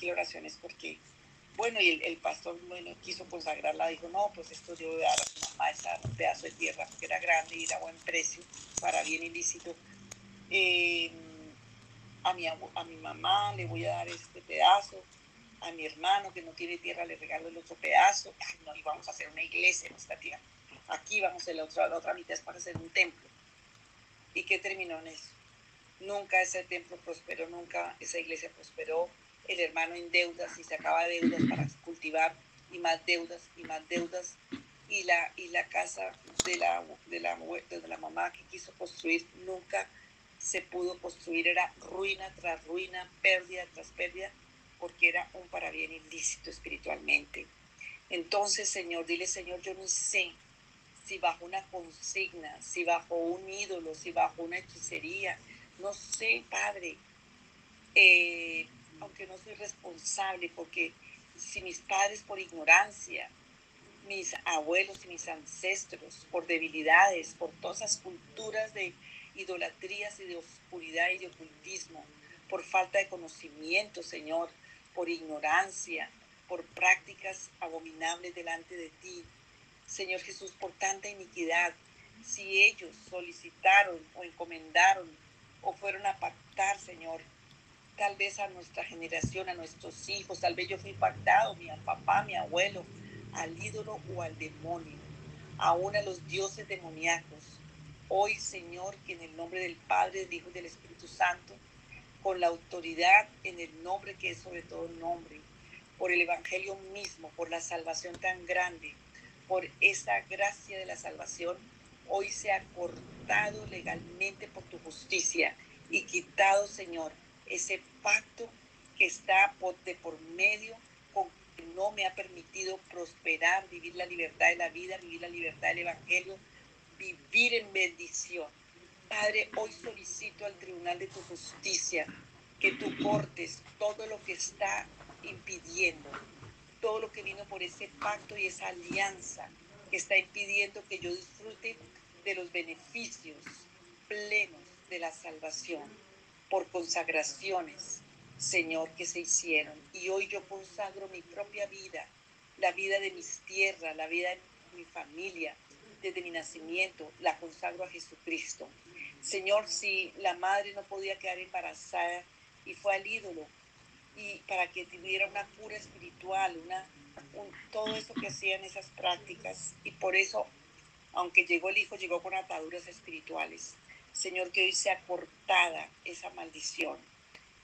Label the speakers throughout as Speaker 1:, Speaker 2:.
Speaker 1: aquí oraciones porque, bueno, y el, pastor bueno, quiso consagrarla, dijo, no, pues esto yo voy a dar a su mamá ese pedazo de tierra porque era grande y era buen precio para bien ilícito. Eh, a, mi, a mi mamá le voy a dar este pedazo, a mi hermano que no tiene tierra le regalo el otro pedazo, no, y vamos a hacer una iglesia en esta tierra. Aquí vamos a la otra, la otra mitad para hacer un templo. ¿Y qué terminó en eso? Nunca ese templo prosperó, nunca esa iglesia prosperó. El hermano en deudas y sacaba deudas para cultivar y más deudas y más deudas. Y la, y la casa de la, de, la, de la mamá que quiso construir nunca se pudo construir. Era ruina tras ruina, pérdida tras pérdida, porque era un para bien ilícito espiritualmente. Entonces, Señor, dile, Señor, yo no sé si bajo una consigna, si bajo un ídolo, si bajo una hechicería. No sé, Padre, eh, aunque no soy responsable, porque si mis padres por ignorancia, mis abuelos y mis ancestros por debilidades, por todas esas culturas de idolatrías y de oscuridad y de ocultismo, por falta de conocimiento, Señor, por ignorancia, por prácticas abominables delante de ti, Señor Jesús, por tanta iniquidad. Si ellos solicitaron o encomendaron o fueron a pactar, Señor, tal vez a nuestra generación, a nuestros hijos, tal vez yo fui pactado, mi papá, mi abuelo, al ídolo o al demonio, aún a los dioses demoníacos. Hoy, Señor, que en el nombre del Padre, del Hijo y del Espíritu Santo, con la autoridad en el nombre que es sobre todo nombre, por el Evangelio mismo, por la salvación tan grande, por esa gracia de la salvación, hoy se ha cortado legalmente por tu justicia y quitado, Señor, ese pacto que está por, de por medio con que no me ha permitido prosperar, vivir la libertad de la vida, vivir la libertad del Evangelio, vivir en bendición. Padre, hoy solicito al Tribunal de tu Justicia que tú cortes todo lo que está impidiendo todo lo que vino por ese pacto y esa alianza que está impidiendo que yo disfrute de los beneficios plenos de la salvación por consagraciones, Señor, que se hicieron. Y hoy yo consagro mi propia vida, la vida de mis tierras, la vida de mi familia, desde mi nacimiento, la consagro a Jesucristo. Señor, si la madre no podía quedar embarazada y fue al ídolo, y para que tuviera una cura espiritual, una, todo eso que hacían esas prácticas. Y por eso, aunque llegó el Hijo, llegó con ataduras espirituales. Señor, que hoy sea cortada esa maldición.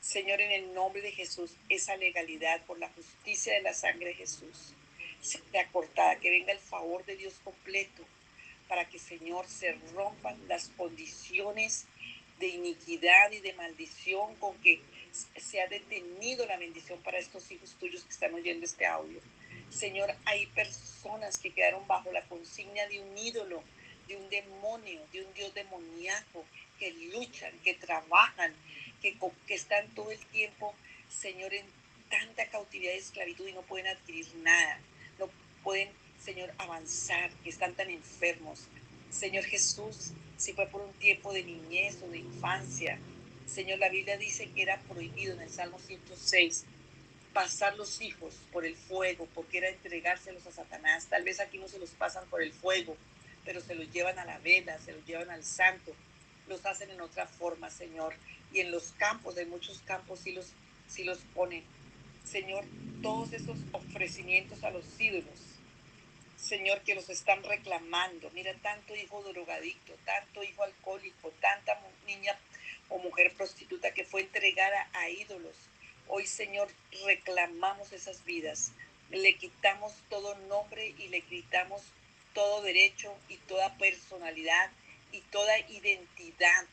Speaker 1: Señor, en el nombre de Jesús, esa legalidad por la justicia de la sangre de Jesús sea cortada, que venga el favor de Dios completo para que, Señor, se rompan las condiciones de iniquidad y de maldición con que se ha detenido la bendición para estos hijos tuyos que están oyendo este audio. Señor, hay personas que quedaron bajo la consigna de un ídolo, de un demonio, de un Dios demoníaco, que luchan, que trabajan, que, que están todo el tiempo, Señor, en tanta cautividad y esclavitud y no pueden adquirir nada, no pueden, Señor, avanzar, que están tan enfermos. Señor Jesús, si fue por un tiempo de niñez o de infancia, Señor, la Biblia dice que era prohibido en el Salmo 106 pasar los hijos por el fuego, porque era entregárselos a Satanás. Tal vez aquí no se los pasan por el fuego, pero se los llevan a la vela, se los llevan al santo, los hacen en otra forma, Señor. Y en los campos, de muchos campos, sí los, sí los ponen. Señor, todos esos ofrecimientos a los ídolos, Señor, que los están reclamando. Mira, tanto hijo drogadicto, tanto hijo alcohólico, tanta niña o mujer prostituta que fue entregada a ídolos. Hoy, Señor, reclamamos esas vidas. Le quitamos todo nombre y le quitamos todo derecho y toda personalidad y toda identidad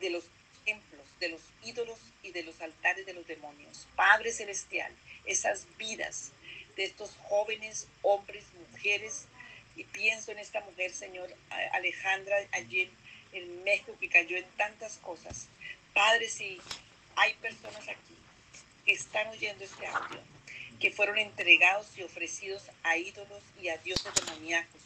Speaker 1: de los templos, de los ídolos y de los altares de los demonios. Padre Celestial, esas vidas de estos jóvenes, hombres, mujeres, y pienso en esta mujer, Señor Alejandra, allí en México que cayó en tantas cosas. Padre, si hay personas aquí que están oyendo este audio, que fueron entregados y ofrecidos a ídolos y a dioses demoníacos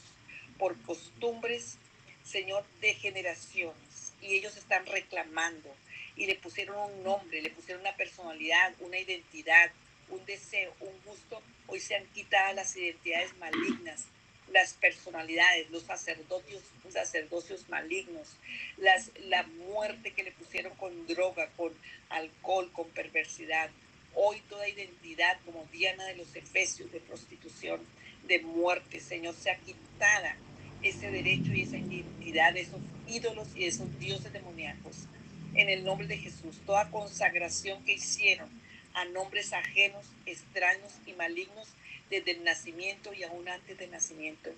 Speaker 1: por costumbres, Señor, de generaciones. y ellos están reclamando y le pusieron un nombre, le pusieron una personalidad, una identidad, un deseo, un gusto. Hoy se han quitado las identidades malignas, las personalidades, los sacerdocios, sacerdocios malignos, las, la muerte que le pusieron con droga, con alcohol, con perversidad. Hoy toda identidad como Diana de los Efesios, de prostitución, de muerte, Señor, se ha quitada ese derecho y esa identidad de esos ídolos y de esos dioses demoníacos. En el nombre de Jesús, toda consagración que hicieron a nombres ajenos, extraños y malignos desde el nacimiento y aún antes del nacimiento.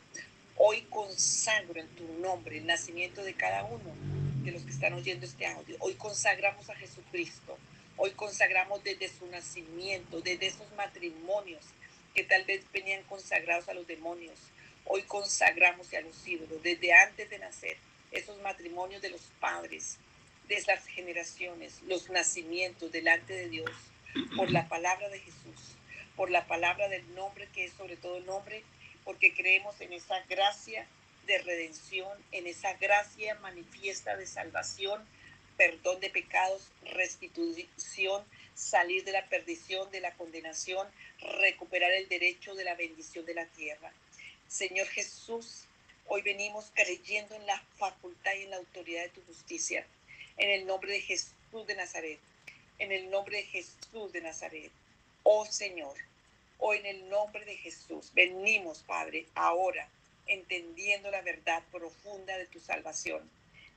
Speaker 1: Hoy consagro en tu nombre el nacimiento de cada uno de los que están oyendo este audio. Hoy consagramos a Jesucristo. Hoy consagramos desde su nacimiento, desde esos matrimonios que tal vez venían consagrados a los demonios. Hoy consagramos a los ídolos desde antes de nacer, esos matrimonios de los padres, de las generaciones, los nacimientos delante de Dios, por la palabra de Jesús, por la palabra del nombre que es sobre todo el nombre, porque creemos en esa gracia de redención, en esa gracia manifiesta de salvación, perdón de pecados, restitución, salir de la perdición, de la condenación, recuperar el derecho de la bendición de la tierra. Señor Jesús, hoy venimos creyendo en la facultad y en la autoridad de tu justicia. En el nombre de Jesús de Nazaret. En el nombre de Jesús de Nazaret. Oh Señor, hoy en el nombre de Jesús venimos, Padre, ahora entendiendo la verdad profunda de tu salvación.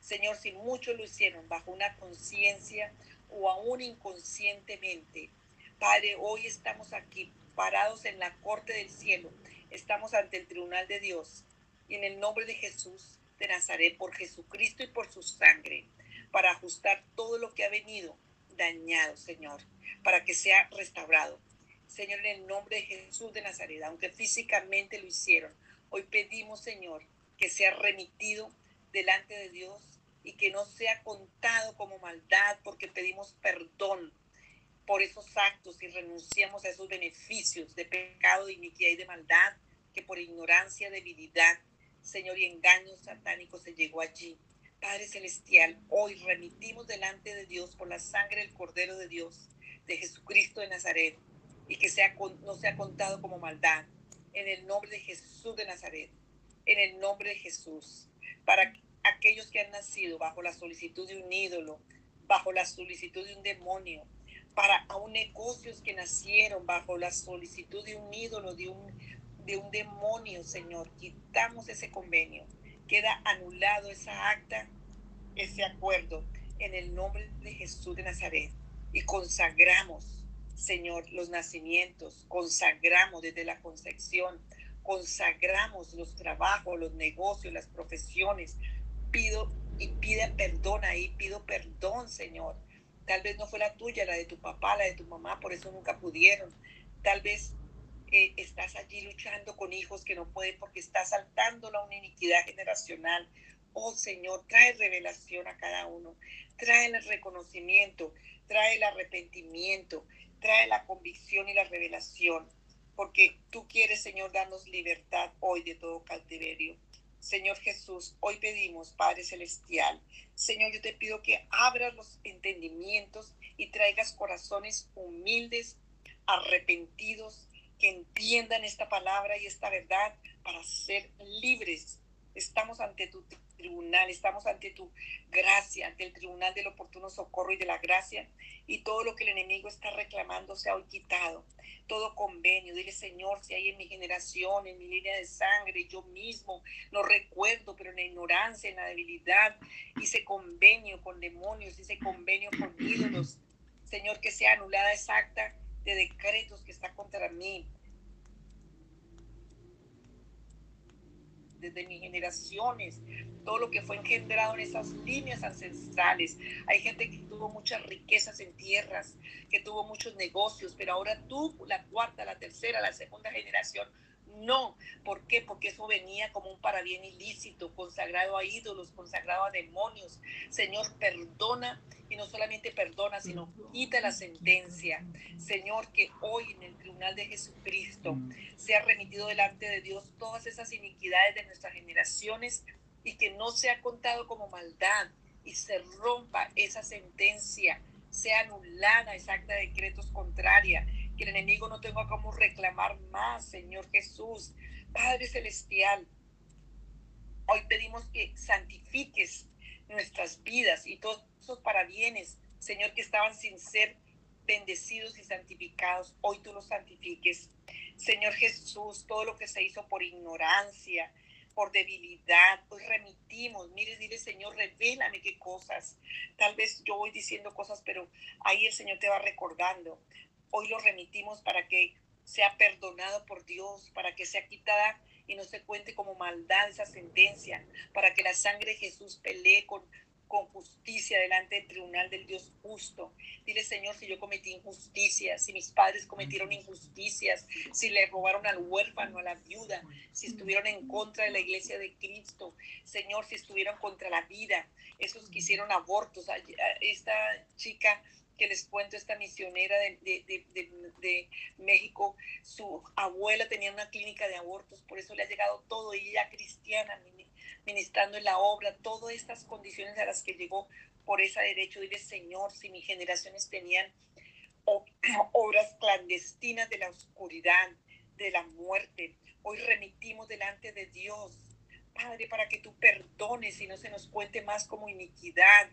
Speaker 1: Señor, si muchos lo hicieron bajo una conciencia o aún inconscientemente, Padre, hoy estamos aquí parados en la corte del cielo. Estamos ante el tribunal de Dios. Y en el nombre de Jesús de Nazaret, por Jesucristo y por su sangre, para ajustar todo lo que ha venido dañado, Señor, para que sea restaurado. Señor, en el nombre de Jesús de Nazaret, aunque físicamente lo hicieron, hoy pedimos, Señor, que sea remitido delante de Dios y que no sea contado como maldad, porque pedimos perdón por esos actos y renunciamos a esos beneficios de pecado, de iniquidad y de maldad que por ignorancia, debilidad, Señor, y engaños satánicos se llegó allí. Padre Celestial, hoy remitimos delante de Dios por la sangre del Cordero de Dios, de Jesucristo de Nazaret, y que sea, no sea contado como maldad. En el nombre de Jesús de Nazaret, en el nombre de Jesús, para aquellos que han nacido bajo la solicitud de un ídolo, bajo la solicitud de un demonio, para aún negocios que nacieron bajo la solicitud de un ídolo, de un, de un demonio, Señor. Quitamos ese convenio. Queda anulado esa acta, ese acuerdo, en el nombre de Jesús de Nazaret. Y consagramos, Señor, los nacimientos, consagramos desde la concepción, consagramos los trabajos, los negocios, las profesiones. Pido y pide perdón ahí, pido perdón, Señor Tal vez no fue la tuya, la de tu papá, la de tu mamá, por eso nunca pudieron. Tal vez eh, estás allí luchando con hijos que no pueden porque estás saltando la una iniquidad generacional. Oh Señor, trae revelación a cada uno, trae el reconocimiento, trae el arrepentimiento, trae la convicción y la revelación, porque tú quieres, Señor, darnos libertad hoy de todo cautiverio. Señor Jesús, hoy pedimos, Padre Celestial, Señor, yo te pido que abras los entendimientos y traigas corazones humildes, arrepentidos, que entiendan esta palabra y esta verdad para ser libres. Estamos ante tu tribunal, estamos ante tu gracia, ante el tribunal del oportuno socorro y de la gracia, y todo lo que el enemigo está reclamando se ha quitado todo convenio. Dile, Señor, si hay en mi generación, en mi línea de sangre, yo mismo no recuerdo, pero en la ignorancia, en la debilidad, hice convenio con demonios, hice convenio con ídolos. Señor, que sea anulada esa acta de decretos que está contra mí. Desde mis generaciones, todo lo que fue engendrado en esas líneas ancestrales. Hay gente que tuvo muchas riquezas en tierras, que tuvo muchos negocios, pero ahora tú, la cuarta, la tercera, la segunda generación, no. ¿Por qué? Porque eso venía como un parabién ilícito, consagrado a ídolos, consagrado a demonios. Señor, perdona y no solamente perdona, sino quita la sentencia. Señor, que hoy en el tribunal de Jesucristo sea remitido delante de Dios todas esas iniquidades de nuestras generaciones y que no sea contado como maldad, y se rompa esa sentencia, sea anulada esa acta de decretos contraria, que el enemigo no tenga como reclamar más, Señor Jesús. Padre Celestial, hoy pedimos que santifiques nuestras vidas y todos esos parabienes, Señor, que estaban sin ser bendecidos y santificados, hoy tú los santifiques. Señor Jesús, todo lo que se hizo por ignorancia, por debilidad, pues remitimos. Mire, dile, Señor, revélame qué cosas. Tal vez yo voy diciendo cosas, pero ahí el Señor te va recordando. Hoy lo remitimos para que sea perdonado por Dios, para que sea quitada y no se cuente como maldad esa sentencia, para que la sangre de Jesús pelee con con justicia delante del tribunal del Dios justo. Dile, Señor, si yo cometí injusticias, si mis padres cometieron injusticias, si le robaron al huérfano, a la viuda, si estuvieron en contra de la iglesia de Cristo, Señor, si estuvieron contra la vida, esos que hicieron abortos, esta chica que les cuento, esta misionera de, de, de, de, México, su abuela tenía una clínica de abortos, por eso le ha llegado todo, y ella cristiana, ministrando en la obra, todas estas condiciones a las que llegó por ese derecho. Dile, Señor, si mis generaciones tenían obras clandestinas de la oscuridad, de la muerte, hoy remitimos delante de Dios, Padre, para que tú perdones y no se nos cuente más como iniquidad,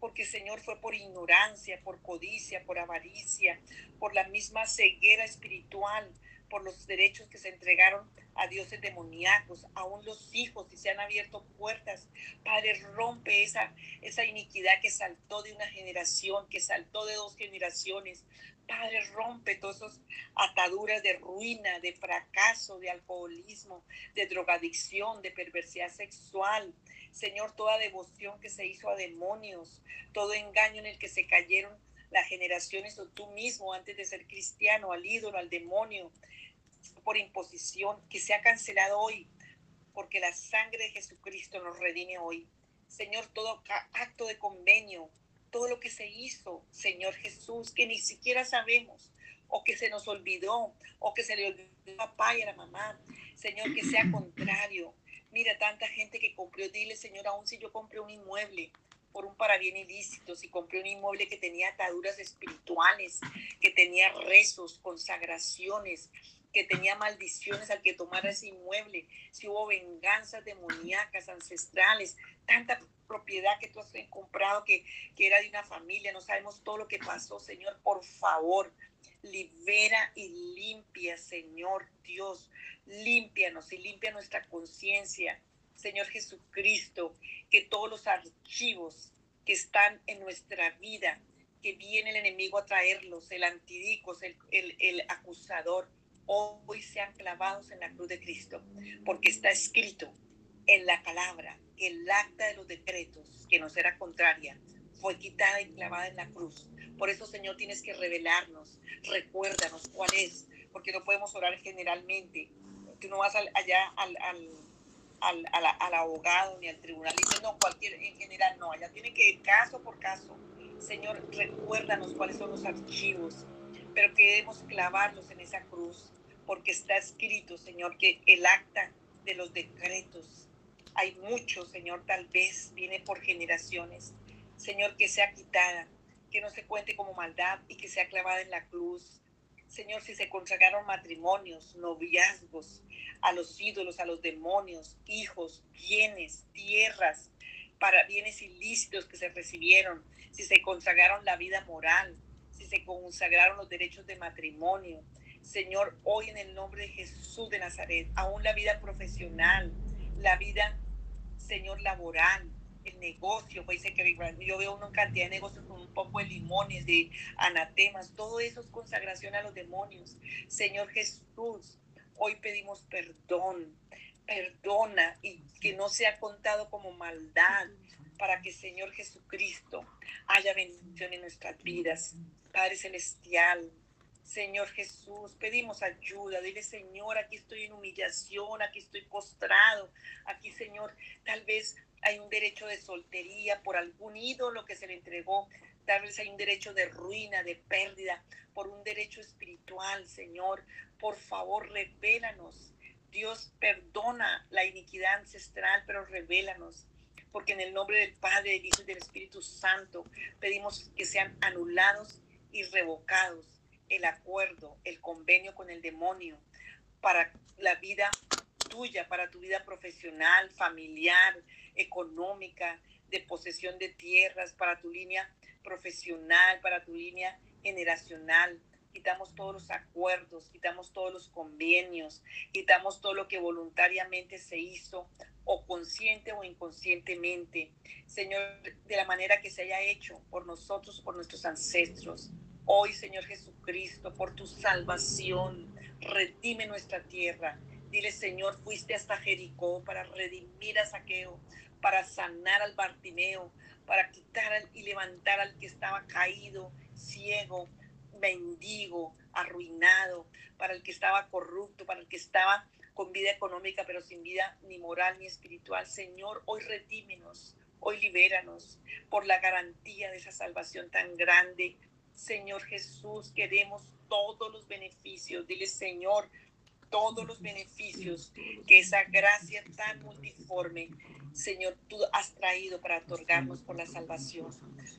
Speaker 1: porque Señor fue por ignorancia, por codicia, por avaricia, por la misma ceguera espiritual, por los derechos que se entregaron a dioses demoníacos, aún los hijos, y se han abierto puertas. Padre, rompe esa, esa iniquidad que saltó de una generación, que saltó de dos generaciones. Padre, rompe todas esas ataduras de ruina, de fracaso, de alcoholismo, de drogadicción, de perversidad sexual. Señor, toda devoción que se hizo a demonios, todo engaño en el que se cayeron las generaciones o tú mismo antes de ser cristiano, al ídolo, al demonio, por imposición, que se ha cancelado hoy, porque la sangre de Jesucristo nos redime hoy. Señor, todo acto de convenio, todo lo que se hizo, Señor Jesús, que ni siquiera sabemos, o que se nos olvidó, o que se le olvidó a papá y a la mamá, Señor, que sea contrario. Mira, tanta gente que compró, dile, Señor, aún si yo compré un inmueble, por un bien ilícito, si compré un inmueble que tenía ataduras espirituales, que tenía rezos, consagraciones, que tenía maldiciones al que tomara ese inmueble, si hubo venganzas demoníacas, ancestrales, tanta propiedad que tú has comprado que, que era de una familia, no sabemos todo lo que pasó, Señor, por favor, libera y limpia, Señor Dios, límpianos y limpia nuestra conciencia, Señor Jesucristo, que todos los archivos que están en nuestra vida, que viene el enemigo a traerlos, el antidicos, el, el, el acusador, hoy sean clavados en la cruz de Cristo, porque está escrito en la palabra el acta de los decretos, que nos era contraria, fue quitada y clavada en la cruz. Por eso, Señor, tienes que revelarnos, recuérdanos cuál es, porque no podemos orar generalmente. Tú no vas allá al, al, al, abogado ni al tribunal y no, cualquier, en general no, allá tiene que ir caso por caso. Señor, recuérdanos cuáles son los archivos, pero queremos clavarlos en esa cruz porque está escrito, Señor, que el acta de los decretos, hay mucho, Señor, tal vez viene por generaciones. Señor, que sea quitada, que no se cuente como maldad y que sea clavada en la cruz. Señor, si se consagraron matrimonios, noviazgos, a los ídolos, a los demonios, hijos, bienes, tierras, para bienes ilícitos que se recibieron, si se consagraron la vida moral, si se consagraron los derechos de matrimonio, Señor, hoy en el nombre de Jesús de Nazaret, aún la vida profesional, la vida, Señor, laboral, el negocio, pues dice que yo veo una cantidad de negocios con un poco de limones, de anatemas, todo eso es consagración a los demonios. Señor Jesús, hoy pedimos perdón, perdona y que no sea contado como maldad para que Señor Jesucristo haya bendición en nuestras vidas. Padre Celestial, Señor Jesús, pedimos ayuda. Dile, Señor, aquí estoy en humillación, aquí estoy postrado. Aquí, Señor, tal vez hay un derecho de soltería por algún ídolo que se le entregó. Tal vez hay un derecho de ruina, de pérdida, por un derecho espiritual, Señor. Por favor, revélanos. Dios perdona la iniquidad ancestral, pero revélanos. porque en el nombre del Padre, del Hijo y del Espíritu Santo pedimos que sean anulados y revocados el acuerdo, el convenio con el demonio para la vida tuya, para tu vida profesional, familiar, económica, de posesión de tierras, para tu línea profesional, para tu línea generacional. Quitamos todos los acuerdos, quitamos todos los convenios, quitamos todo lo que voluntariamente se hizo o consciente o inconscientemente. Señor, de la manera que se haya hecho por nosotros, por nuestros ancestros. Hoy, Señor Jesucristo, por tu salvación, redime nuestra tierra. Dile, Señor, fuiste hasta Jericó para redimir a Saqueo, para sanar al Bartimeo, para quitar y levantar al que estaba caído, ciego, mendigo, arruinado, para el que estaba corrupto, para el que estaba con vida económica, pero sin vida ni moral ni espiritual. Señor, hoy redímenos, hoy libéranos por la garantía de esa salvación tan grande. Señor Jesús, queremos todos los beneficios. Dile, Señor, todos los beneficios que esa gracia tan multiforme, Señor, tú has traído para otorgarnos por la salvación.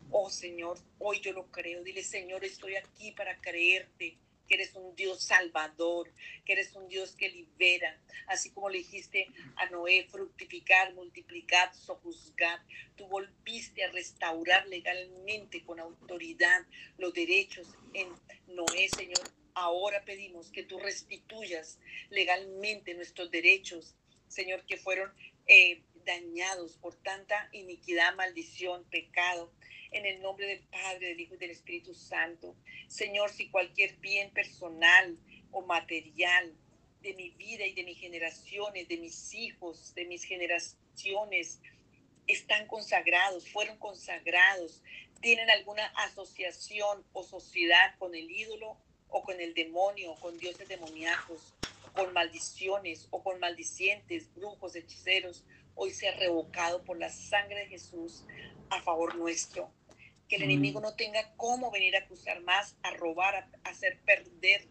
Speaker 1: Oh Señor, hoy yo lo creo. Dile, Señor, estoy aquí para creerte que eres un Dios salvador, que eres un Dios que libera, así como le dijiste a Noé, fructificar, multiplicar, sojuzgar. Tú volviste a restaurar legalmente con autoridad los derechos en Noé, Señor. Ahora pedimos que tú restituyas legalmente nuestros derechos, Señor, que fueron eh, dañados por tanta iniquidad, maldición, pecado en el nombre del Padre, del Hijo y del Espíritu Santo. Señor, si cualquier bien personal o material de mi vida y de mis generaciones, de mis hijos, de mis generaciones, están consagrados, fueron consagrados, tienen alguna asociación o sociedad con el ídolo o con el demonio, con dioses demoníacos, con maldiciones o con maldicientes, brujos, hechiceros, hoy sea revocado por la sangre de Jesús a favor nuestro. Que el enemigo no tenga cómo venir a acusar más, a robar, a, hacer perder,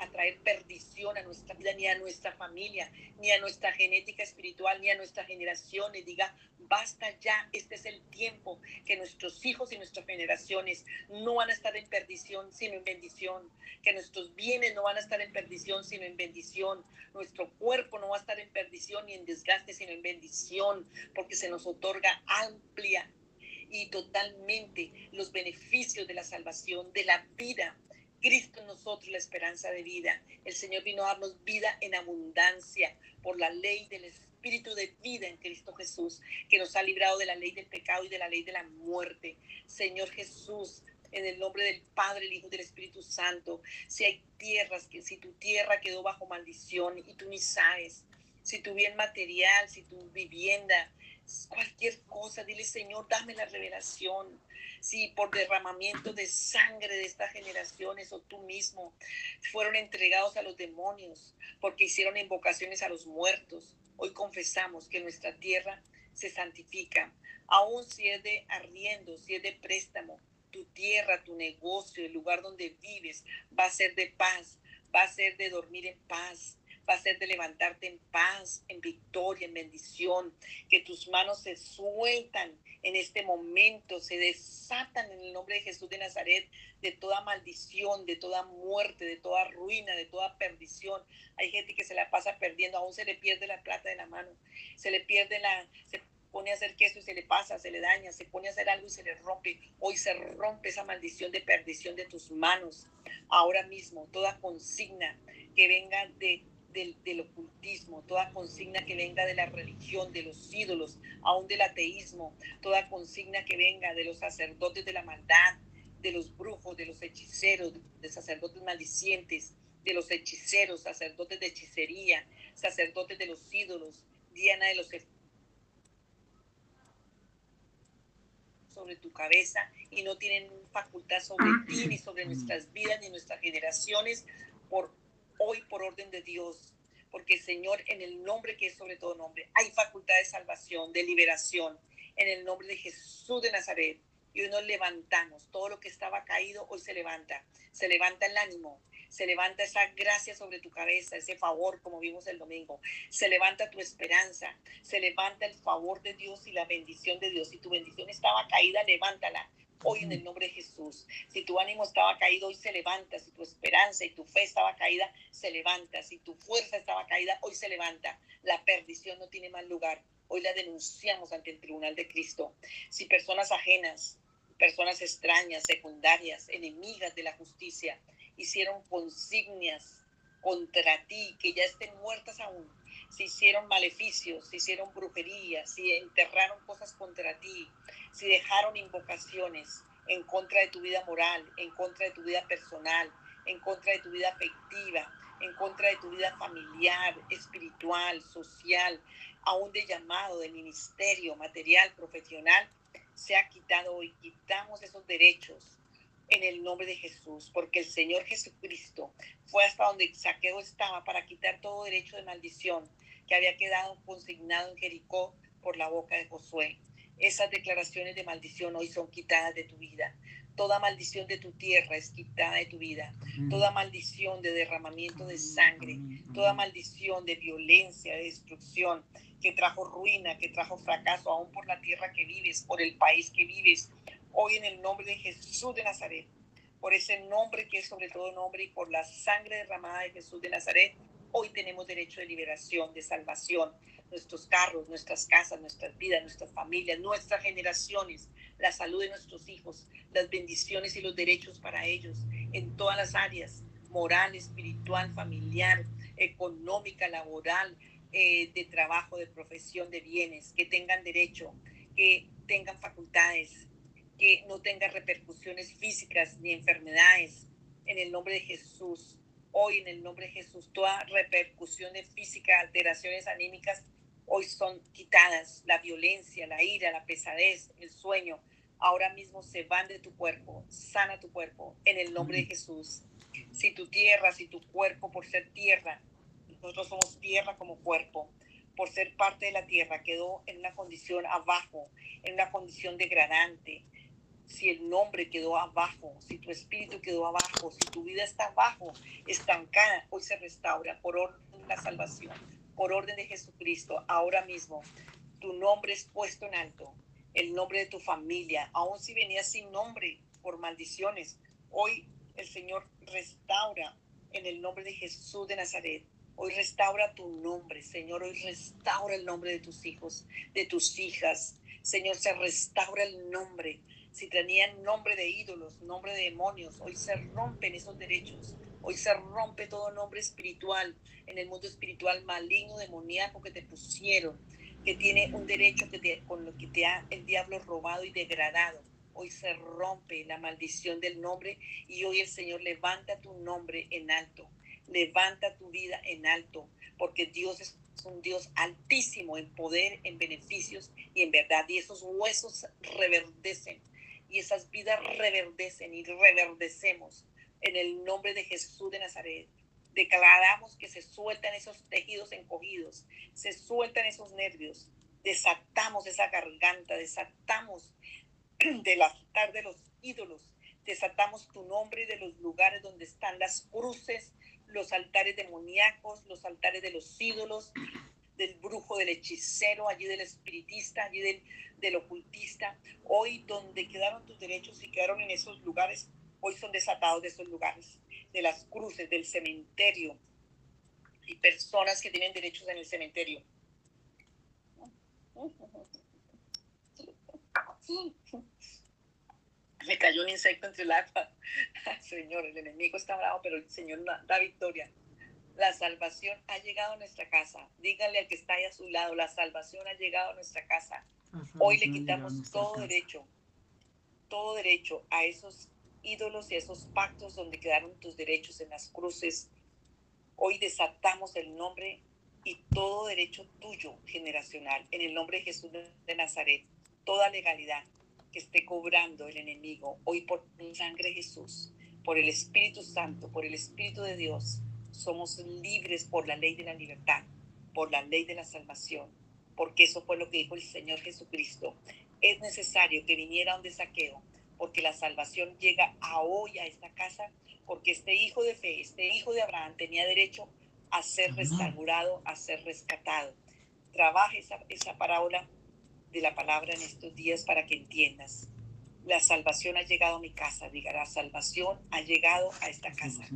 Speaker 1: a traer perdición a nuestra vida, ni a nuestra familia, ni a nuestra genética espiritual, ni a nuestras generaciones. Diga, basta ya, este es el tiempo que nuestros hijos y nuestras generaciones no van a estar en perdición, sino en bendición, que nuestros bienes no van a estar en perdición, sino en bendición, nuestro cuerpo no va a estar en perdición ni en desgaste, sino en bendición, porque se nos otorga amplia y totalmente los beneficios de la salvación, de la vida. Cristo en nosotros la esperanza de vida. El Señor vino a darnos vida en abundancia por la ley del Espíritu de vida en Cristo Jesús, que nos ha librado de la ley del pecado y de la ley de la muerte. Señor Jesús, en el nombre del Padre, el Hijo y del Espíritu Santo, si hay tierras, que si tu tierra quedó bajo maldición y tú ni sabes, si tu bien material, si tu vivienda, cualquier cosa, dile Señor, dame la revelación. Si por derramamiento de sangre de estas generaciones o tú mismo fueron entregados a los demonios porque hicieron invocaciones a los muertos, hoy confesamos que nuestra tierra se santifica, aun si es de arriendo, si es de préstamo, tu tierra, tu negocio, el lugar donde vives va a ser de paz, va a ser de dormir en paz, va a ser de levantarte en paz, en victoria, en bendición, que tus manos se sueltan en este momento, se desatan en el nombre de Jesús de Nazaret de toda maldición, de toda muerte, de toda ruina, de toda perdición. Hay gente que se la pasa perdiendo, aún se le pierde la plata de la mano, se le pierde la... Se pone a hacer queso y se le pasa, se le daña, se pone a hacer algo y se le rompe. Hoy se rompe esa maldición de perdición de tus manos. Ahora mismo, toda consigna que venga de del, ocultismo, toda consigna que venga de la religión, de los ídolos, aún del ateísmo, toda consigna que venga de los sacerdotes de la maldad, de los brujos, de los hechiceros, de sacerdotes maldicientes, de los hechiceros, sacerdotes de hechicería, sacerdotes de los ídolos, Diana de los sobre tu cabeza y no tienen facultad sobre ti, ni sobre nuestras vidas, ni nuestras generaciones, por hoy por orden de Dios, porque Señor, en el nombre que es sobre todo nombre, hay facultad de salvación, de liberación, en el nombre de Jesús de Nazaret. Y hoy nos levantamos, todo lo que estaba caído hoy se levanta, se levanta el ánimo, Se levanta esa gracia sobre tu cabeza, ese favor como vimos el domingo. Se levanta tu esperanza, se levanta el favor de Dios y la bendición de Dios. Si tu bendición estaba caída, levántala hoy en el nombre de Jesús. Si tu ánimo estaba caído, hoy se levanta. Si tu esperanza y tu fe estaba caída, se levanta. Si tu fuerza estaba caída, hoy se levanta. La perdición no tiene más lugar. Hoy la denunciamos ante el tribunal de Cristo. Si personas ajenas, personas extrañas, secundarias, enemigas de la justicia, hicieron consignias contra ti, que ya estén muertas aún, si hicieron maleficios, si hicieron brujerías, si enterraron cosas contra ti, si dejaron invocaciones en contra de tu vida moral, en contra de tu vida personal, en contra de tu vida afectiva, en contra de tu vida familiar, espiritual, social, aún de llamado, de ministerio, material, profesional, se ha quitado hoy. Quitamos esos derechos en el nombre de Jesús, porque el Señor Jesucristo fue hasta donde Saqueo estaba para quitar todo derecho de maldición que había quedado consignado en Jericó por la boca de Josué. Esas declaraciones de maldición hoy son quitadas de tu vida. Toda maldición de tu tierra es quitada de tu vida. Toda maldición de derramamiento de sangre, toda maldición de violencia, de destrucción, que trajo ruina, que trajo fracaso, aún por la tierra que vives, por el país que vives. Hoy en el nombre de Jesús de Nazaret, por ese nombre que es sobre todo nombre y por la sangre derramada de Jesús de Nazaret, hoy tenemos derecho de liberación, de salvación. Nuestros carros, nuestras casas, nuestras vidas, nuestras familias, nuestras generaciones, la salud de nuestros hijos, las bendiciones y los derechos para ellos en todas las áreas, moral, espiritual, familiar, económica, laboral, eh, de trabajo, de profesión, de bienes, que tengan derecho, que tengan facultades, que no tengan repercusiones físicas ni enfermedades. En el nombre de Jesús, hoy en el nombre de Jesús, toda repercusión de física, alteraciones anímicas, hoy son quitadas. La violencia, la ira, la pesadez, el sueño, ahora mismo se van de tu cuerpo. Sana tu cuerpo en el nombre de Jesús. Si tu tierra, si tu cuerpo por ser tierra, nosotros somos tierra como cuerpo. Por ser parte de la tierra, quedó en una condición abajo, en una condición degradante. Si el nombre quedó abajo, si tu espíritu quedó abajo, si tu vida está abajo, estancada, hoy se restaura por orden de la salvación, por orden de Jesucristo. Ahora mismo, tu nombre es puesto en alto, el nombre de tu familia, aun si venías sin nombre por maldiciones. Hoy el Señor restaura en el nombre de Jesús de Nazaret Hoy restaura tu nombre, Señor. Hoy restaura el nombre de tus hijos, de tus hijas. Señor, se restaura el nombre. Si tenían nombre de ídolos, nombre de demonios, hoy se rompen esos derechos. Hoy se rompe todo nombre espiritual en el mundo espiritual maligno, demoníaco que te pusieron, que tiene un derecho que con lo que te ha el diablo robado y degradado. Hoy se rompe la maldición del nombre y hoy el Señor levanta tu nombre en alto levanta tu vida en alto, porque Dios es un Dios altísimo en poder, en beneficios y en verdad. Y esos huesos reverdecen y esas vidas reverdecen y reverdecemos en el nombre de Jesús de Nazaret. Declaramos que se sueltan esos tejidos encogidos, se sueltan esos nervios, desatamos esa garganta, desatamos del altar de los ídolos, desatamos tu nombre de los lugares donde están las cruces los altares demoníacos, los altares de los ídolos, del brujo, del hechicero, allí del espiritista, allí del, del ocultista. Hoy donde quedaron tus derechos y quedaron en esos lugares, hoy son desatados de esos lugares, de las cruces, del cementerio. Y personas que tienen derechos en el cementerio. me cayó un insecto entre el agua. Señor, el enemigo está bravo, pero el Señor da victoria. La salvación ha llegado a nuestra casa. Díganle al que está ahí a su lado, la salvación ha llegado a nuestra casa. Hoy le quitamos todo derecho, todo derecho a esos ídolos y a esos pactos donde quedaron tus derechos en las cruces. Hoy desatamos el nombre y todo derecho tuyo generacional en el nombre de Jesús de Nazaret. Toda legalidad, que esté cobrando el enemigo. Hoy por la sangre de Jesús, por el Espíritu Santo, por el Espíritu de Dios, somos libres por la ley de la libertad, por la ley de la salvación, porque eso fue lo que dijo el Señor Jesucristo. Es necesario que viniera un desaqueo porque la salvación llega a hoy a esta casa, porque este hijo de fe, este hijo de Abraham tenía derecho a ser restaurado, a ser rescatado. Trabaja esa, esa parábola de la palabra en estos días para que entiendas. La salvación ha llegado a mi casa, diga, la salvación ha llegado a esta casa.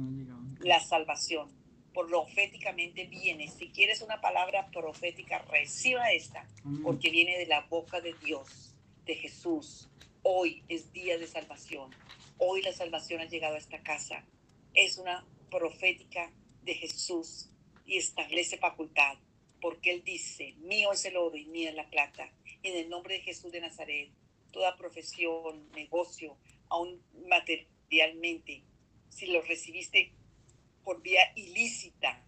Speaker 1: La salvación, por proféticamente viene. Si quieres una palabra profética, reciba esta, porque viene de la boca de Dios, de Jesús. Hoy es día de salvación. Hoy la salvación ha llegado a esta casa. Es una profética de Jesús y establece facultad, porque Él dice, mío es el oro y mía es la plata. En el nombre de Jesús de Nazaret, toda profesión, negocio, aún materialmente, si lo recibiste por vía ilícita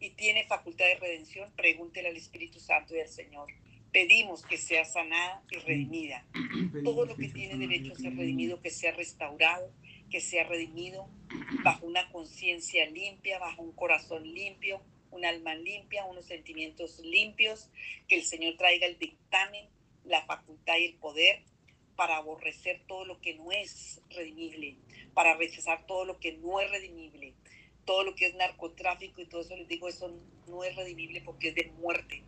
Speaker 1: y tiene facultad de redención, pregúntele al Espíritu Santo y al Señor. Pedimos que sea sanada y redimida. Todo lo que tiene derecho a ser redimido, que sea restaurado, que sea redimido bajo una conciencia limpia, bajo un corazón limpio, un alma limpia, unos sentimientos limpios, que el Señor traiga el dictamen, la facultad y el poder para aborrecer todo lo que no es redimible, para rechazar todo lo que no es redimible, todo lo que es narcotráfico y todo eso, les digo, eso no es redimible porque es de muerte.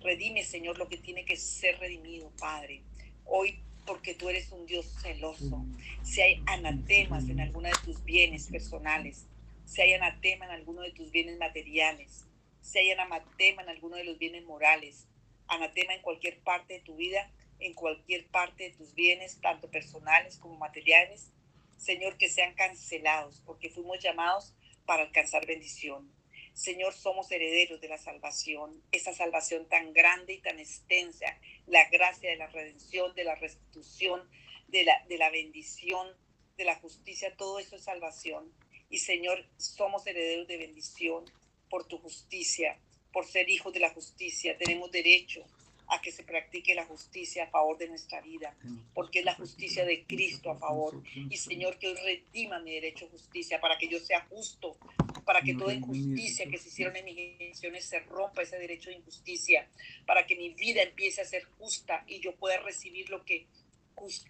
Speaker 1: Redime, Señor, lo que tiene que ser redimido, Padre. Hoy, porque tú eres un Dios celoso. Si hay anatemas en alguno de tus bienes personales, si hay anatema en alguno de tus bienes materiales, si hay anatema en alguno de los bienes morales, anatema en cualquier parte de tu vida, en cualquier parte de tus bienes, tanto personales como materiales, Señor, que sean cancelados, porque fuimos llamados para alcanzar bendición. Señor, somos herederos de la salvación, esa salvación tan grande y tan extensa, la gracia de la redención, de la restitución, de la, de la bendición, de la justicia, todo eso es salvación. Y Señor, somos herederos de bendición por tu justicia, por ser hijos de la justicia. Tenemos derecho a que se practique la justicia a favor de nuestra vida, porque es la justicia de Cristo a favor. Y Señor, que hoy redima mi derecho a justicia para que yo sea justo, para que toda injusticia que se hicieron en mis generaciones se rompa ese derecho de injusticia, para que mi vida empiece a ser justa y yo pueda recibir lo que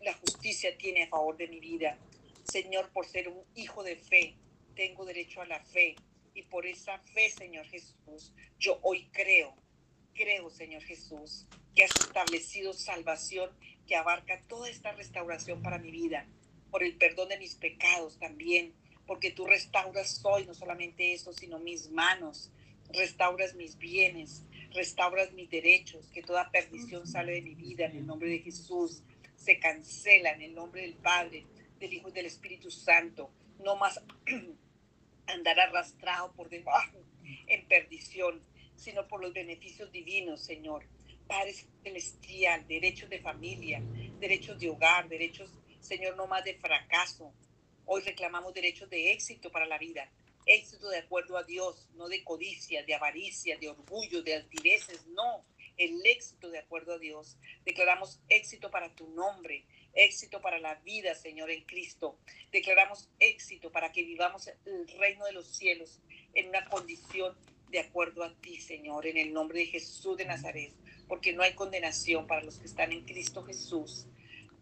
Speaker 1: la justicia tiene a favor de mi vida. Señor, por ser un hijo de fe, tengo derecho a la fe. Y por esa fe, Señor Jesús, yo hoy creo creo, Señor Jesús, que has establecido salvación que abarca toda esta restauración para mi vida, por el perdón de mis pecados también, porque tú restauras hoy no solamente eso, sino mis manos, restauras mis bienes, restauras mis derechos, que toda perdición sale de mi vida en el nombre de Jesús, se cancela en el nombre del Padre, del Hijo y del Espíritu Santo, no más andar arrastrado por debajo en perdición, sino por los beneficios divinos, Señor. Padre celestial, derechos de familia, derechos de hogar, derechos, Señor, no más de fracaso. Hoy reclamamos derechos de éxito para la vida, éxito de acuerdo a Dios, no de codicia, de avaricia, de orgullo, de altiveces, no, el éxito de acuerdo a Dios. Declaramos éxito para tu nombre, éxito para la vida, Señor, en Cristo. Declaramos éxito para que vivamos el reino de los cielos en una condición de acuerdo a ti, Señor, en el nombre de Jesús de Nazaret, porque no hay condenación para los que están en Cristo Jesús.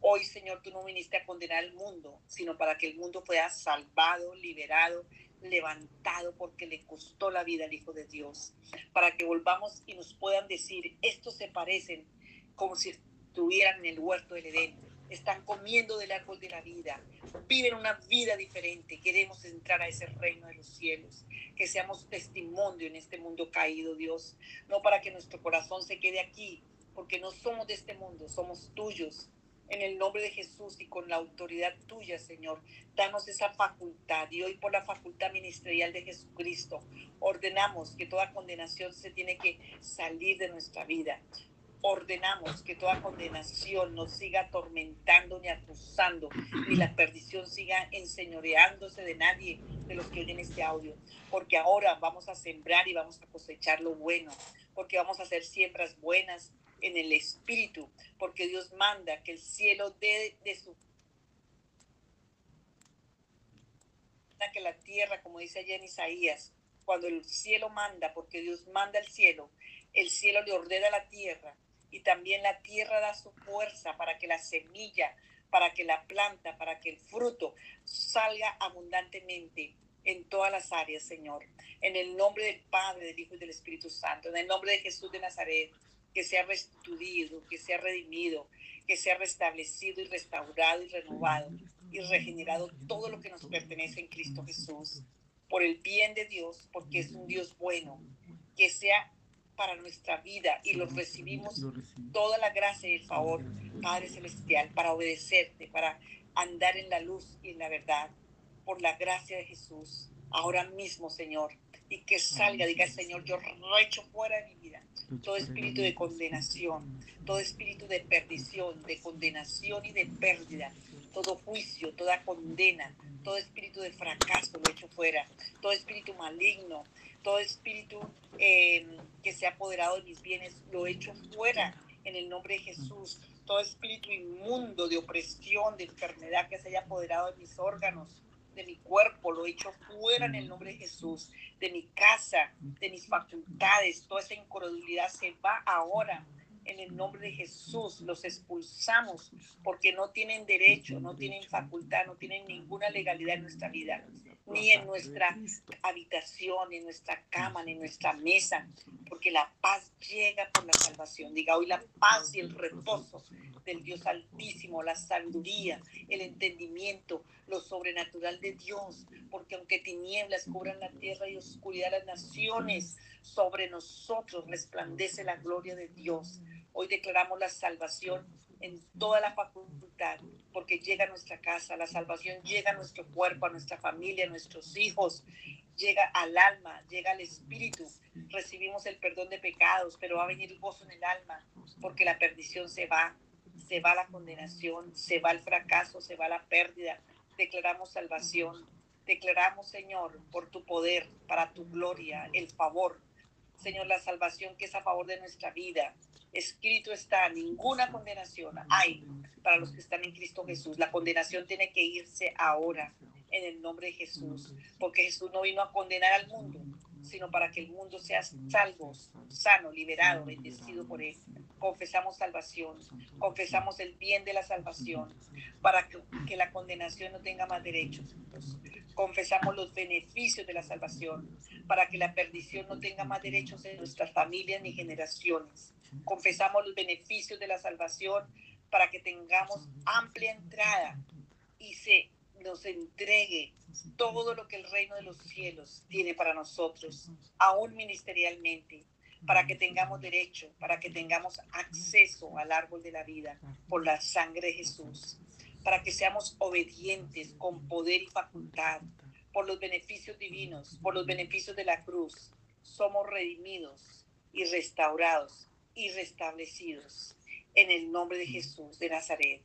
Speaker 1: Hoy, Señor, tú no viniste a condenar al mundo, sino para que el mundo pueda salvado, liberado, levantado, porque le costó la vida al Hijo de Dios, para que volvamos y nos puedan decir, estos se parecen como si estuvieran en el huerto del Edén, están comiendo del árbol de la vida, viven una vida diferente. Queremos entrar a ese reino de los cielos, que seamos testimonio en este mundo caído, Dios, no para que nuestro corazón se quede aquí, porque no somos de este mundo, somos tuyos. En el nombre de Jesús y con la autoridad tuya, Señor, danos esa facultad. Y hoy por la facultad ministerial de Jesucristo, ordenamos que toda condenación se tiene que salir de nuestra vida ordenamos que toda condenación no siga atormentando ni acusando, ni la perdición siga enseñoreándose de nadie de los que oyen este audio, porque ahora vamos a sembrar y vamos a cosechar lo bueno, porque vamos a hacer siembras buenas en el Espíritu, porque Dios manda que el cielo dé de su que la tierra, como dice allá en Isaías, cuando el cielo manda, porque Dios manda el cielo, el cielo le ordena a la tierra y también la tierra da su fuerza para que la semilla para que la planta, para que el fruto salga abundantemente en todas las áreas, Señor. En el nombre del Padre, del Hijo y del Espíritu Santo, en el nombre de Jesús de Nazaret, que sea restituido, que sea redimido, que sea restablecido y restaurado y renovado y regenerado todo lo que nos pertenece en Cristo Jesús, por el bien de Dios, porque es un Dios bueno, que sea para nuestra vida y lo recibimos toda la gracia y el favor, Padre Celestial, para obedecerte, para andar en la luz y en la verdad, por la gracia de Jesús, ahora mismo, Señor, y que salga, diga el Señor, yo recho fuera de mi vida todo espíritu de condenación, todo espíritu de perdición, de condenación y de pérdida, todo juicio, toda condena, todo espíritu de fracaso lo echo fuera, todo espíritu maligno, todo espíritu eh, que se ha apoderado de mis bienes, lo echo fuera en el nombre de Jesús. Todo espíritu inmundo de opresión, de enfermedad que se haya apoderado de mis órganos, de mi cuerpo, lo echo fuera en el nombre de Jesús, de mi casa, de mis facultades, toda esa incredulidad se va ahora en el nombre de Jesús, los expulsamos porque no tienen derecho, no tienen facultad, no tienen ninguna legalidad en nuestra vida ni en nuestra habitación, ni en nuestra cama, ni en nuestra mesa, porque la paz llega por la salvación. Diga hoy la paz y el reposo del Dios Altísimo, la sabiduría, el entendimiento, lo sobrenatural de Dios, porque aunque tinieblas cubran la tierra y oscuridad las naciones, sobre nosotros resplandece la gloria de Dios. Hoy declaramos la salvación en toda la facultad, porque llega a nuestra casa, la salvación llega a nuestro cuerpo, a nuestra familia, a nuestros hijos, llega al alma, llega al espíritu. Recibimos el perdón de pecados, pero va a venir gozo en el alma, porque la perdición se va, se va la condenación, se va el fracaso, se va la pérdida. Declaramos salvación, declaramos, Señor, por tu poder, para tu gloria, el favor. Señor, la salvación que es a favor de nuestra vida, escrito está, ninguna condenación hay para los que están en Cristo Jesús. La condenación tiene que irse ahora en el nombre de Jesús, porque Jesús no vino a condenar al mundo, sino para que el mundo sea salvo, sano, liberado, bendecido por Él. Confesamos salvación, confesamos el bien de la salvación, para que, la condenación no tenga más derechos. Confesamos los beneficios de la salvación, para que la perdición no tenga más derechos en nuestras familias ni generaciones. Confesamos los beneficios de la salvación, para que tengamos amplia entrada y se nos entregue todo lo que el reino de los cielos tiene para nosotros, aún ministerialmente, para que tengamos derecho, para que tengamos acceso al árbol de la vida por la sangre de Jesús, para que seamos obedientes con poder y facultad por los beneficios divinos, por los beneficios de la cruz. Somos redimidos y restaurados y restablecidos en el nombre de Jesús de Nazaret.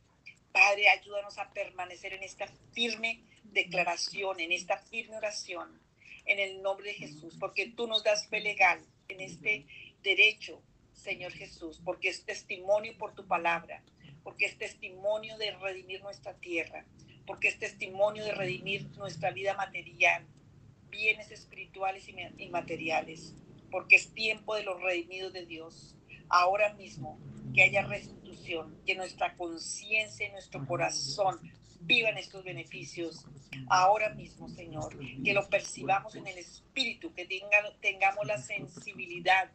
Speaker 1: Padre, ayúdanos a permanecer en esta firme declaración, en esta firme oración, en el nombre de Jesús, porque tú nos das fe legal en este derecho, Señor Jesús, porque es testimonio por tu palabra, porque es testimonio de redimir nuestra tierra, porque es testimonio de redimir nuestra vida material, bienes espirituales y materiales, porque es tiempo de los redimidos de Dios. Ahora mismo, que haya restitución, que nuestra conciencia y nuestro corazón vivan estos beneficios ahora mismo, Señor, que lo percibamos en el espíritu, que tengamos la sensibilidad,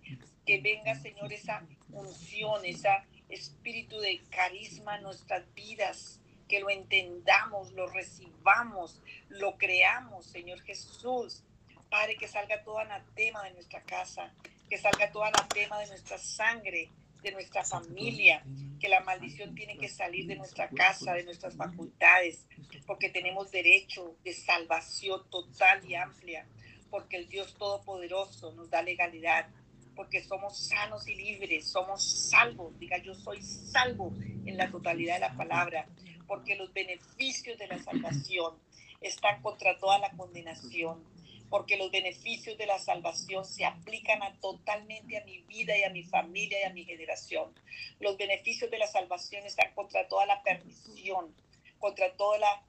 Speaker 1: que venga, Señor, esa unción, ese espíritu de carisma en nuestras vidas, que lo entendamos, lo recibamos, lo creamos, Señor Jesús. Padre, que salga todo anatema de nuestra casa, que salga todo anatema de nuestra sangre, de nuestra familia, que la maldición tiene que salir de nuestra casa, de nuestras facultades, porque tenemos derecho de salvación total y amplia, porque el Dios Todopoderoso nos da legalidad, porque somos sanos y libres, somos salvos, diga yo soy salvo en la totalidad de la palabra, porque los beneficios de la salvación están contra toda la condenación porque los beneficios de la salvación se aplican a, totalmente a mi vida y a mi familia y a mi generación. Los beneficios de la salvación están contra toda la perdición, contra toda la,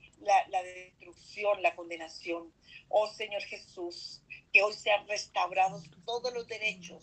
Speaker 1: la, destrucción, la condenación. Oh Señor Jesús, que hoy sean restaurados todos los derechos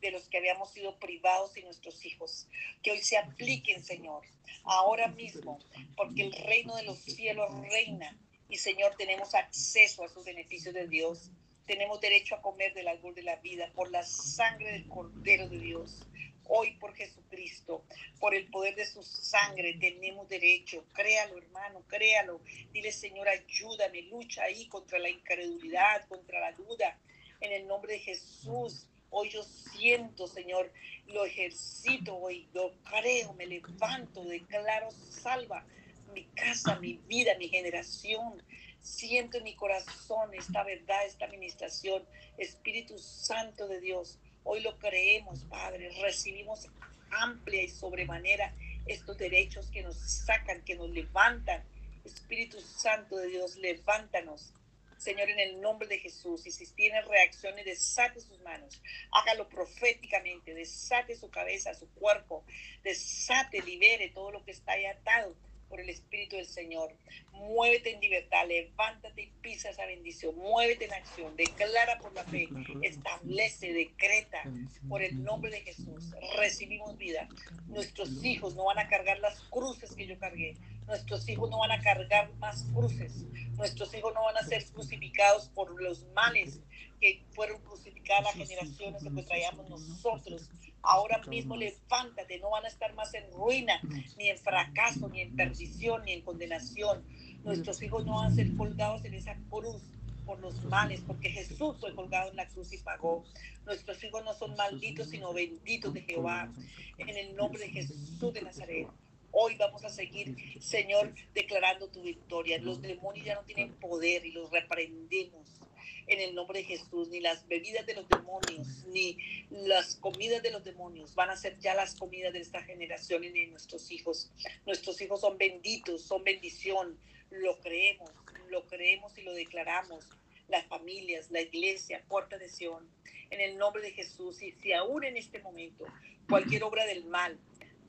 Speaker 1: de los que habíamos sido privados y nuestros hijos. Que hoy se apliquen, Señor, ahora mismo, porque el reino de los cielos reina y, Señor, tenemos acceso a sus beneficios de Dios. Tenemos derecho a comer del árbol de la vida por la sangre del Cordero de Dios. Hoy por Jesucristo, por el poder de su sangre, tenemos derecho. Créalo, hermano, créalo. Dile, Señor, ayúdame, lucha ahí contra la incredulidad, contra la duda. En el nombre de Jesús, Hoy yo siento, Señor, lo ejercito hoy, lo creo, me levanto, declaro salva mi casa, mi vida, mi generación. Siento en mi corazón esta verdad, esta administración. Espíritu Santo de Dios, hoy lo creemos, Padre. Recibimos amplia y sobremanera estos derechos que nos sacan, que nos levantan. Espíritu Santo de Dios, levántanos Señor, en el nombre de Jesús. Y si tiene reacciones, desate sus manos. Hágalo proféticamente. Desate su cabeza, su cuerpo. Desate, libere todo lo que está ahí atado por el Espíritu del Señor. Muévete en libertad, levántate y pisa esa bendición. Muévete en acción, declara por la fe, establece, decreta por el nombre de Jesús. Recibimos vida. Nuestros hijos no van a cargar las cruces que yo cargué. Nuestros hijos no van a cargar más cruces. Nuestros hijos no van a ser crucificados por los males que fueron crucificadas las generaciones que traíamos nosotros. Ahora mismo levántate, no van a estar más en ruina, ni en fracaso, ni en perdición, ni en condenación. Nuestros hijos no van a ser colgados en esa cruz por los males, porque Jesús fue colgado en la cruz y pagó. Nuestros hijos no son malditos, sino benditos de Jehová. En el nombre de Jesús de Nazaret. Hoy vamos a seguir, Señor, declarando tu victoria. Los demonios ya no tienen poder y los reprendemos en el nombre de Jesús. Ni las bebidas de los demonios, ni las comidas de los demonios van a ser ya las comidas de esta generación y de nuestros hijos. Nuestros hijos son benditos, son bendición. Lo creemos, lo creemos y lo declaramos. Las familias, la iglesia, puerta de Sion, en el nombre de Jesús. Y si aún en este momento cualquier obra del mal,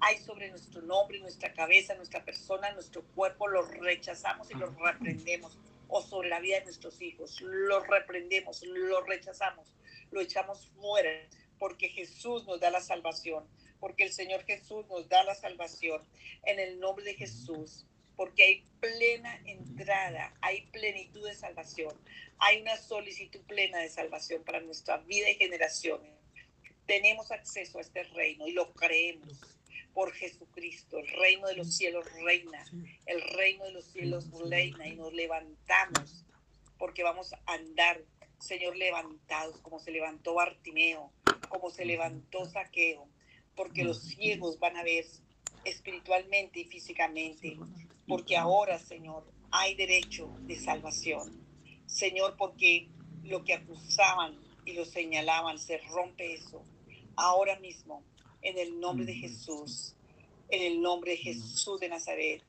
Speaker 1: hay sobre nuestro nombre, nuestra cabeza, nuestra persona, nuestro cuerpo, los rechazamos y los reprendemos. O sobre la vida de nuestros hijos, los reprendemos, los rechazamos, lo echamos fuera, porque Jesús nos da la salvación, porque el Señor Jesús nos da la salvación. En el nombre de Jesús, porque hay plena entrada, hay plenitud de salvación, hay una solicitud plena de salvación para nuestra vida y generaciones. Tenemos acceso a este reino y lo creemos por Jesucristo. El reino de los cielos reina. El reino de los cielos reina y nos levantamos porque vamos a andar, Señor, levantados como se levantó Bartimeo, como se levantó Saqueo, porque los ciegos van a ver espiritualmente y físicamente, porque ahora, Señor, hay derecho de salvación. Señor, porque lo que acusaban y lo señalaban, se rompe eso. Ahora mismo en el nombre de Jesús, en el nombre de Jesús de Nazaret,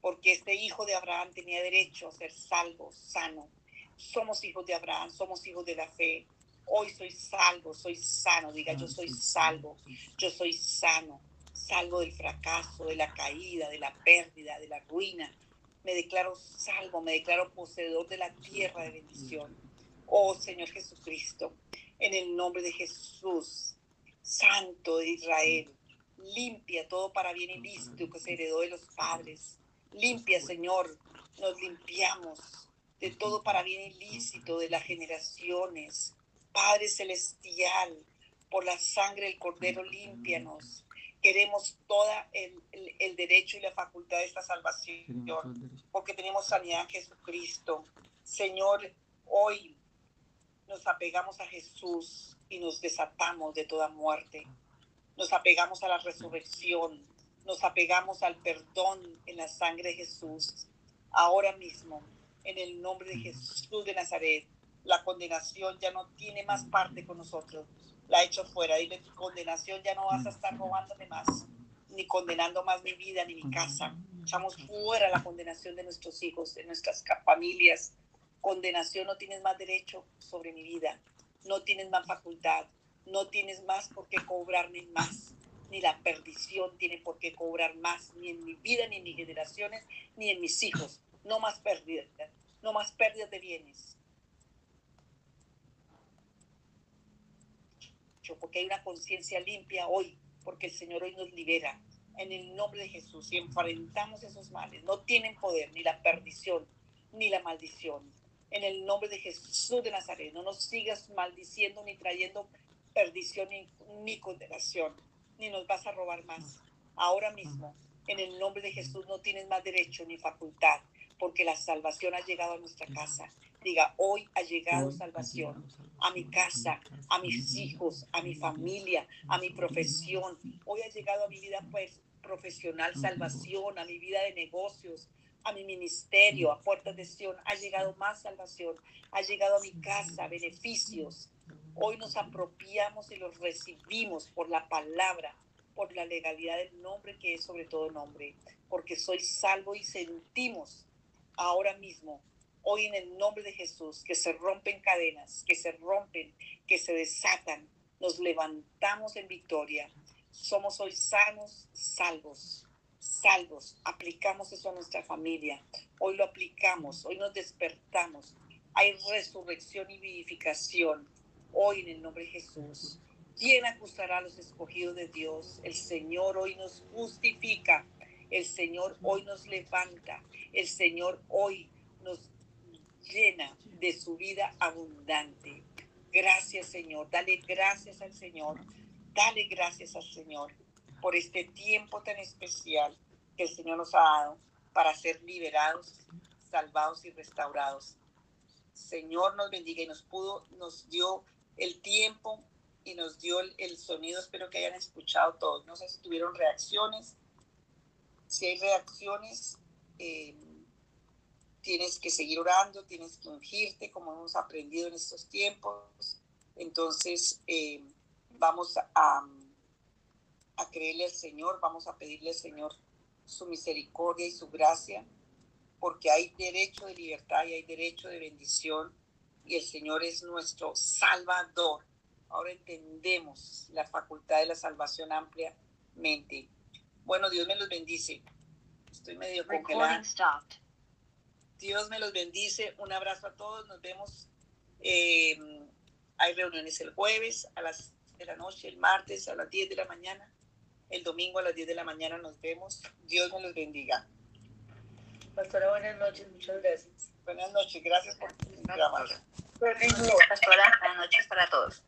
Speaker 1: porque este hijo de Abraham tenía derecho a ser salvo, sano. Somos hijos de Abraham, somos hijos de la fe. Hoy soy salvo, soy sano. Diga, yo soy salvo, yo soy sano, salvo del fracaso, de la caída, de la pérdida, de la ruina. Me declaro salvo, me declaro poseedor de la tierra de bendición. Oh Señor Jesucristo, en el nombre de Jesús, Santo de Israel, limpia todo para bien y visto que se heredó de los padres. Limpia, Señor, nos limpiamos de todo para bien ilícito de las generaciones. Padre Celestial, por la sangre del Cordero, límpianos. Queremos todo el, el, derecho y la facultad de esta salvación, porque tenemos sanidad en Jesucristo. Señor, hoy nos apegamos a Jesús y nos desatamos de toda muerte. Nos apegamos a la resurrección, nos apegamos al perdón en la sangre de Jesús. Ahora mismo, en el nombre de Jesús de Nazaret, la condenación ya no tiene más parte con nosotros. La he hecho fuera. Dile, tu condenación ya no vas a estar robándome más, ni condenando más mi vida ni mi casa. Echamos fuera la condenación de nuestros hijos, de nuestras familias. Condenación, no tienes más derecho sobre mi vida no tienes más facultad, no tienes más por qué cobrarme más, ni la perdición tiene por qué cobrar más, ni en mi vida, ni en mis generaciones, ni en mis hijos. No más pérdidas, no más pérdidas de bienes. porque hay una conciencia limpia hoy, porque el Señor hoy nos libera. En el nombre de Jesús y enfrentamos esos males. No tienen poder ni la perdición ni la maldición. En el nombre de Jesús de Nazaret, no nos sigas maldiciendo ni trayendo perdición ni, ni condenación, ni nos vas a robar más. Ahora mismo, en el nombre de Jesús, no tienes más derecho ni facultad, porque la salvación ha llegado a nuestra casa. Diga, hoy ha llegado salvación a mi casa, a mis hijos, a mi familia, a mi profesión. Hoy ha llegado a mi vida pues, profesional salvación, a mi vida de negocios, a mi ministerio, a puertas de Sion. Ha llegado más salvación, ha llegado a mi casa, beneficios. Hoy nos apropiamos y los recibimos por la palabra, por la legalidad del nombre que es sobre todo nombre, porque soy salvo y sentimos ahora mismo, hoy en el nombre de Jesús, que se rompen cadenas, que se rompen, que se desatan, nos levantamos en victoria. Somos hoy sanos, salvos, salvos. Aplicamos eso a nuestra familia. Hoy lo aplicamos, hoy nos despertamos. Hay resurrección y vivificación hoy en el nombre de Jesús. ¿Quién acusará a los escogidos de Dios? El Señor hoy nos justifica. El Señor hoy nos levanta. El Señor hoy nos llena de su vida abundante. Gracias, Señor. Dale gracias al Señor. Dale gracias al Señor por este tiempo tan especial que el Señor nos ha dado para ser liberados, salvados y restaurados. Señor nos bendiga y nos pudo, nos dio el tiempo y nos dio el, sonido. Espero que hayan escuchado todos. No sé si tuvieron reacciones. Si hay reacciones, eh, tienes que seguir orando, tienes que ungirte, como hemos aprendido en estos tiempos. Entonces, eh, vamos a, a creerle al Señor, vamos a pedirle al Señor su misericordia y su gracia, porque hay derecho de libertad y hay derecho de bendición y el Señor es nuestro Salvador. Ahora entendemos la facultad de la salvación ampliamente. Bueno, Dios me los bendice. Estoy medio congelada. Dios me los bendice. Un abrazo a todos. Nos vemos. Eh, hay reuniones el jueves a las de la noche, el martes a las 10 de la mañana, el domingo a las 10 de la mañana nos vemos. Dios me los bendiga.
Speaker 2: Pastora, buenas noches. Muchas gracias.
Speaker 1: Buenas noches. Gracias por
Speaker 2: Buenas noches para todos.